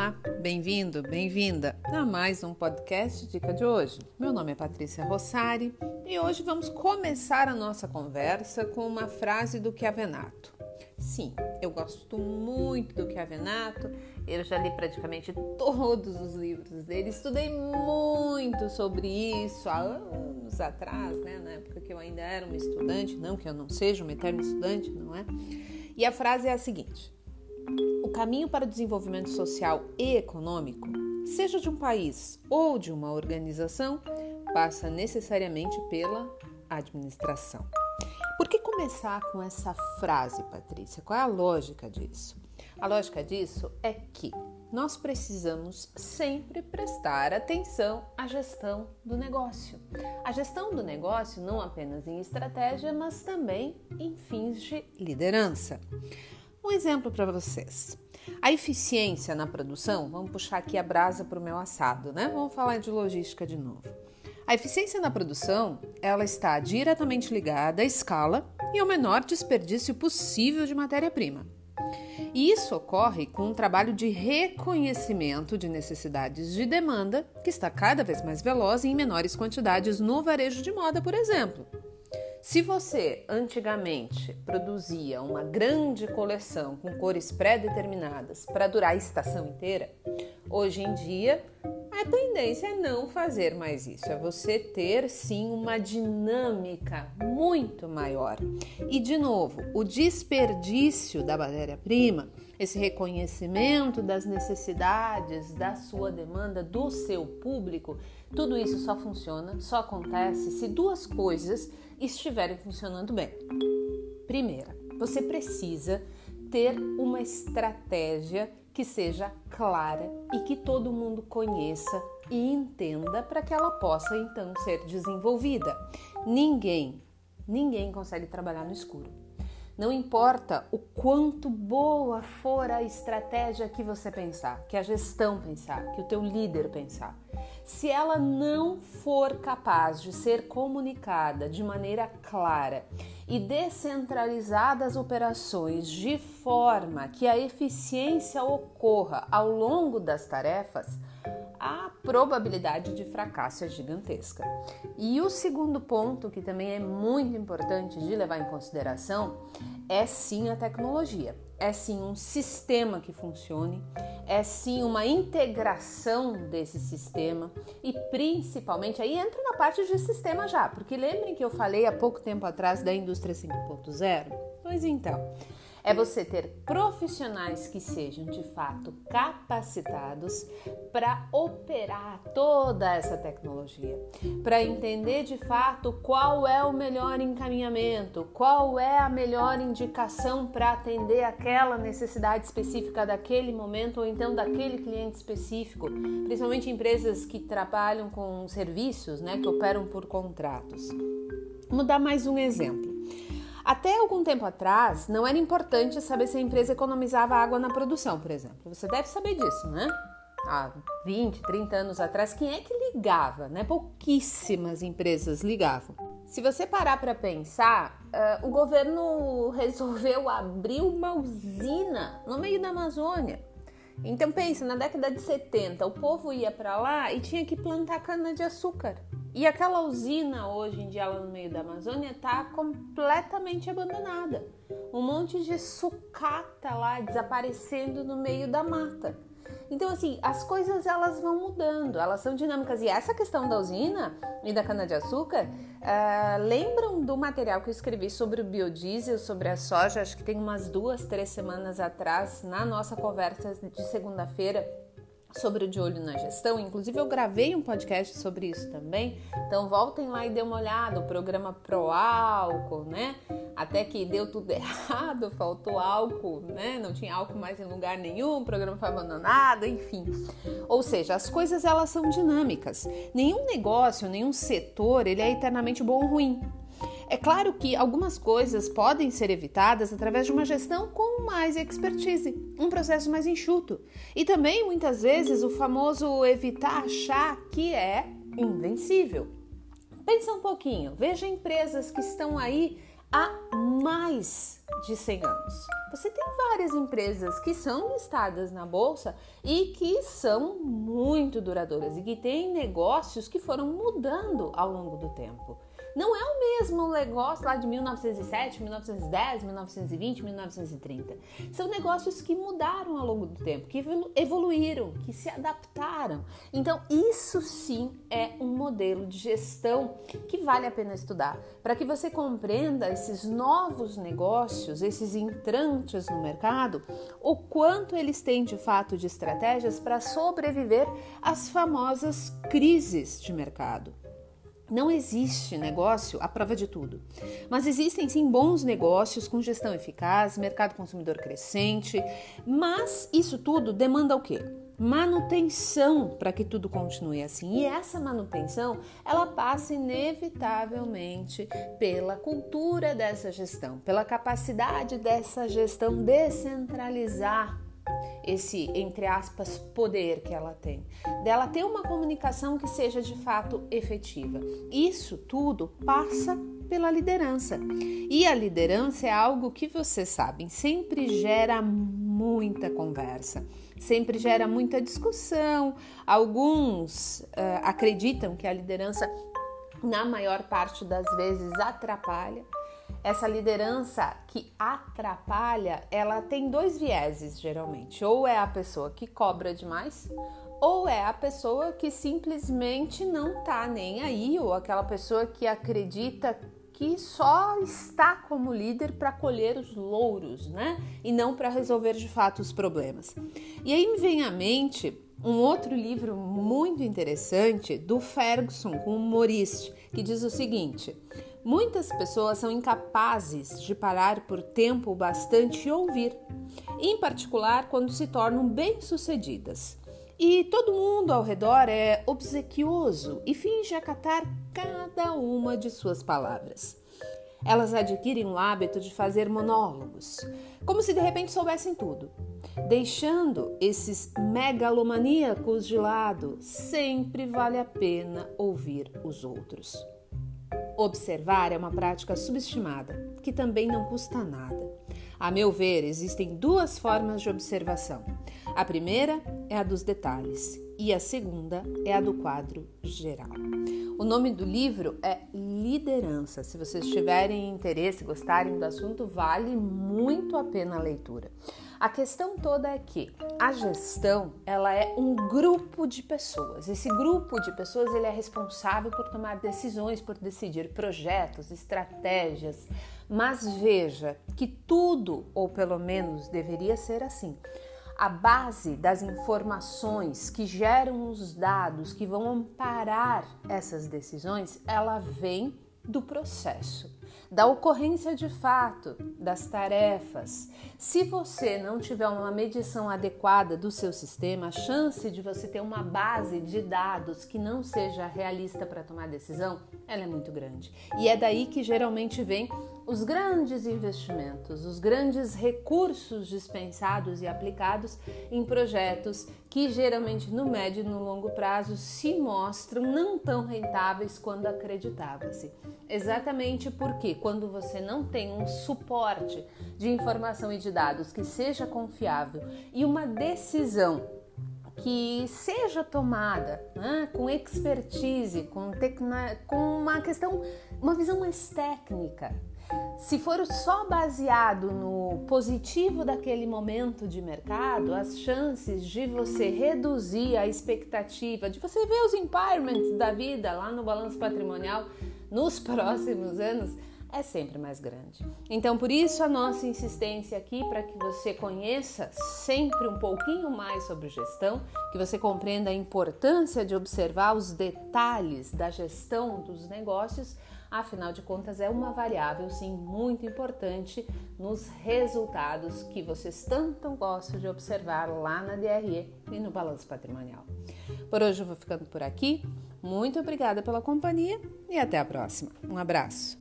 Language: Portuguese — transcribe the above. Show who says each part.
Speaker 1: Olá, bem-vindo, bem-vinda a mais um podcast Dica de hoje. Meu nome é Patrícia Rossari e hoje vamos começar a nossa conversa com uma frase do Chiavenato. Sim, eu gosto muito do Chiavenato, eu já li praticamente todos os livros dele, estudei muito sobre isso há anos atrás, né, na época que eu ainda era uma estudante, não que eu não seja uma eterna estudante, não é? E a frase é a seguinte: caminho para o desenvolvimento social e econômico, seja de um país ou de uma organização, passa necessariamente pela administração. Por que começar com essa frase, Patrícia? Qual é a lógica disso? A lógica disso é que nós precisamos sempre prestar atenção à gestão do negócio. A gestão do negócio não apenas em estratégia, mas também em fins de liderança. Um exemplo para vocês. A eficiência na produção, vamos puxar aqui a brasa para o meu assado, né? Vamos falar de logística de novo. A eficiência na produção, ela está diretamente ligada à escala e ao menor desperdício possível de matéria-prima. E isso ocorre com um trabalho de reconhecimento de necessidades de demanda que está cada vez mais veloz e em menores quantidades no varejo de moda, por exemplo. Se você antigamente produzia uma grande coleção com cores pré-determinadas para durar a estação inteira, hoje em dia a tendência é não fazer mais isso, é você ter sim uma dinâmica muito maior. E de novo, o desperdício da matéria-prima, esse reconhecimento das necessidades da sua demanda, do seu público, tudo isso só funciona, só acontece se duas coisas estiverem funcionando bem. Primeira, você precisa ter uma estratégia que seja clara e que todo mundo conheça e entenda para que ela possa então ser desenvolvida. Ninguém, ninguém consegue trabalhar no escuro. Não importa o quanto boa for a estratégia que você pensar, que a gestão pensar, que o teu líder pensar. Se ela não for capaz de ser comunicada de maneira clara e descentralizar as operações de forma que a eficiência ocorra ao longo das tarefas, a probabilidade de fracasso é gigantesca. E o segundo ponto, que também é muito importante de levar em consideração, é sim a tecnologia. É sim um sistema que funcione, é sim uma integração desse sistema e principalmente aí entra na parte de sistema já, porque lembrem que eu falei há pouco tempo atrás da indústria 5.0? Pois então, é você ter profissionais que sejam de fato capacitados para operar toda essa tecnologia, para entender de fato qual é o melhor encaminhamento, qual é a melhor indicação para atender aquela necessidade específica daquele momento ou então daquele cliente específico, principalmente empresas que trabalham com serviços, né, que operam por contratos. Vamos dar mais um exemplo. Até algum tempo atrás, não era importante saber se a empresa economizava água na produção, por exemplo. Você deve saber disso, né? Há 20, 30 anos atrás, quem é que ligava? Né? Pouquíssimas empresas ligavam. Se você parar para pensar, uh, o governo resolveu abrir uma usina no meio da Amazônia. Então pensa, na década de 70, o povo ia para lá e tinha que plantar cana de açúcar. E aquela usina hoje em dia lá no meio da Amazônia está completamente abandonada. Um monte de sucata lá desaparecendo no meio da mata. Então, assim, as coisas elas vão mudando, elas são dinâmicas. E essa questão da usina e da cana-de-açúcar, uh, lembram do material que eu escrevi sobre o biodiesel, sobre a soja, acho que tem umas duas, três semanas atrás, na nossa conversa de segunda-feira sobre o de olho na gestão. Inclusive, eu gravei um podcast sobre isso também. Então, voltem lá e dê uma olhada. O programa Pro Álcool, né? Até que deu tudo errado, faltou álcool, né? Não tinha álcool mais em lugar nenhum, o programa foi abandonado, enfim. Ou seja, as coisas elas são dinâmicas. Nenhum negócio, nenhum setor, ele é eternamente bom ou ruim. É claro que algumas coisas podem ser evitadas através de uma gestão com mais expertise, um processo mais enxuto. E também, muitas vezes, o famoso evitar achar que é invencível. Pensa um pouquinho, veja empresas que estão aí há mais de 100 anos. Você tem várias empresas que são listadas na bolsa e que são muito duradouras e que têm negócios que foram mudando ao longo do tempo. Não é o mesmo negócio lá de 1907, 1910, 1920, 1930. São negócios que mudaram ao longo do tempo, que evoluíram, que se adaptaram. Então, isso sim é um modelo de gestão que vale a pena estudar, para que você compreenda esses novos negócios, esses entrantes no mercado, o quanto eles têm de fato de estratégias para sobreviver às famosas crises de mercado. Não existe negócio à prova de tudo, mas existem sim bons negócios com gestão eficaz, mercado consumidor crescente, mas isso tudo demanda o quê? Manutenção para que tudo continue assim. E essa manutenção, ela passa inevitavelmente pela cultura dessa gestão, pela capacidade dessa gestão descentralizar esse, entre aspas, poder que ela tem, dela ter uma comunicação que seja de fato efetiva. Isso tudo passa pela liderança. E a liderança é algo que vocês sabem, sempre gera muita conversa, sempre gera muita discussão. Alguns uh, acreditam que a liderança, na maior parte das vezes, atrapalha essa liderança que atrapalha, ela tem dois vieses geralmente. Ou é a pessoa que cobra demais, ou é a pessoa que simplesmente não tá nem aí, ou aquela pessoa que acredita que só está como líder para colher os louros, né? E não para resolver de fato os problemas. E aí me vem à mente um outro livro muito interessante do Ferguson o Maurice, que diz o seguinte: Muitas pessoas são incapazes de parar por tempo bastante e ouvir, em particular quando se tornam bem-sucedidas. E todo mundo ao redor é obsequioso e finge acatar cada uma de suas palavras. Elas adquirem o hábito de fazer monólogos, como se de repente soubessem tudo, deixando esses megalomaníacos de lado. Sempre vale a pena ouvir os outros. Observar é uma prática subestimada, que também não custa nada. A meu ver, existem duas formas de observação. A primeira é a dos detalhes e a segunda é a do quadro geral. O nome do livro é Liderança. Se vocês tiverem interesse, gostarem do assunto, vale muito a pena a leitura. A questão toda é que a gestão, ela é um grupo de pessoas. Esse grupo de pessoas, ele é responsável por tomar decisões, por decidir projetos, estratégias. Mas veja que tudo, ou pelo menos deveria ser assim, a base das informações que geram os dados que vão amparar essas decisões, ela vem do processo da ocorrência de fato, das tarefas. Se você não tiver uma medição adequada do seu sistema, a chance de você ter uma base de dados que não seja realista para tomar decisão, ela é muito grande. E é daí que geralmente vem os grandes investimentos, os grandes recursos dispensados e aplicados em projetos que geralmente no médio e no longo prazo se mostram não tão rentáveis quando acreditava-se. Exatamente porque quando você não tem um suporte de informação e de dados que seja confiável e uma decisão que seja tomada né, com expertise, com, com uma questão, uma visão mais técnica, se for só baseado no positivo daquele momento de mercado, as chances de você reduzir a expectativa, de você ver os impairments da vida lá no balanço patrimonial nos próximos anos, é sempre mais grande. Então, por isso a nossa insistência aqui para que você conheça sempre um pouquinho mais sobre gestão, que você compreenda a importância de observar os detalhes da gestão dos negócios Afinal de contas, é uma variável sim muito importante nos resultados que vocês tanto gostam de observar lá na DRE e no balanço patrimonial. Por hoje eu vou ficando por aqui. Muito obrigada pela companhia e até a próxima. Um abraço.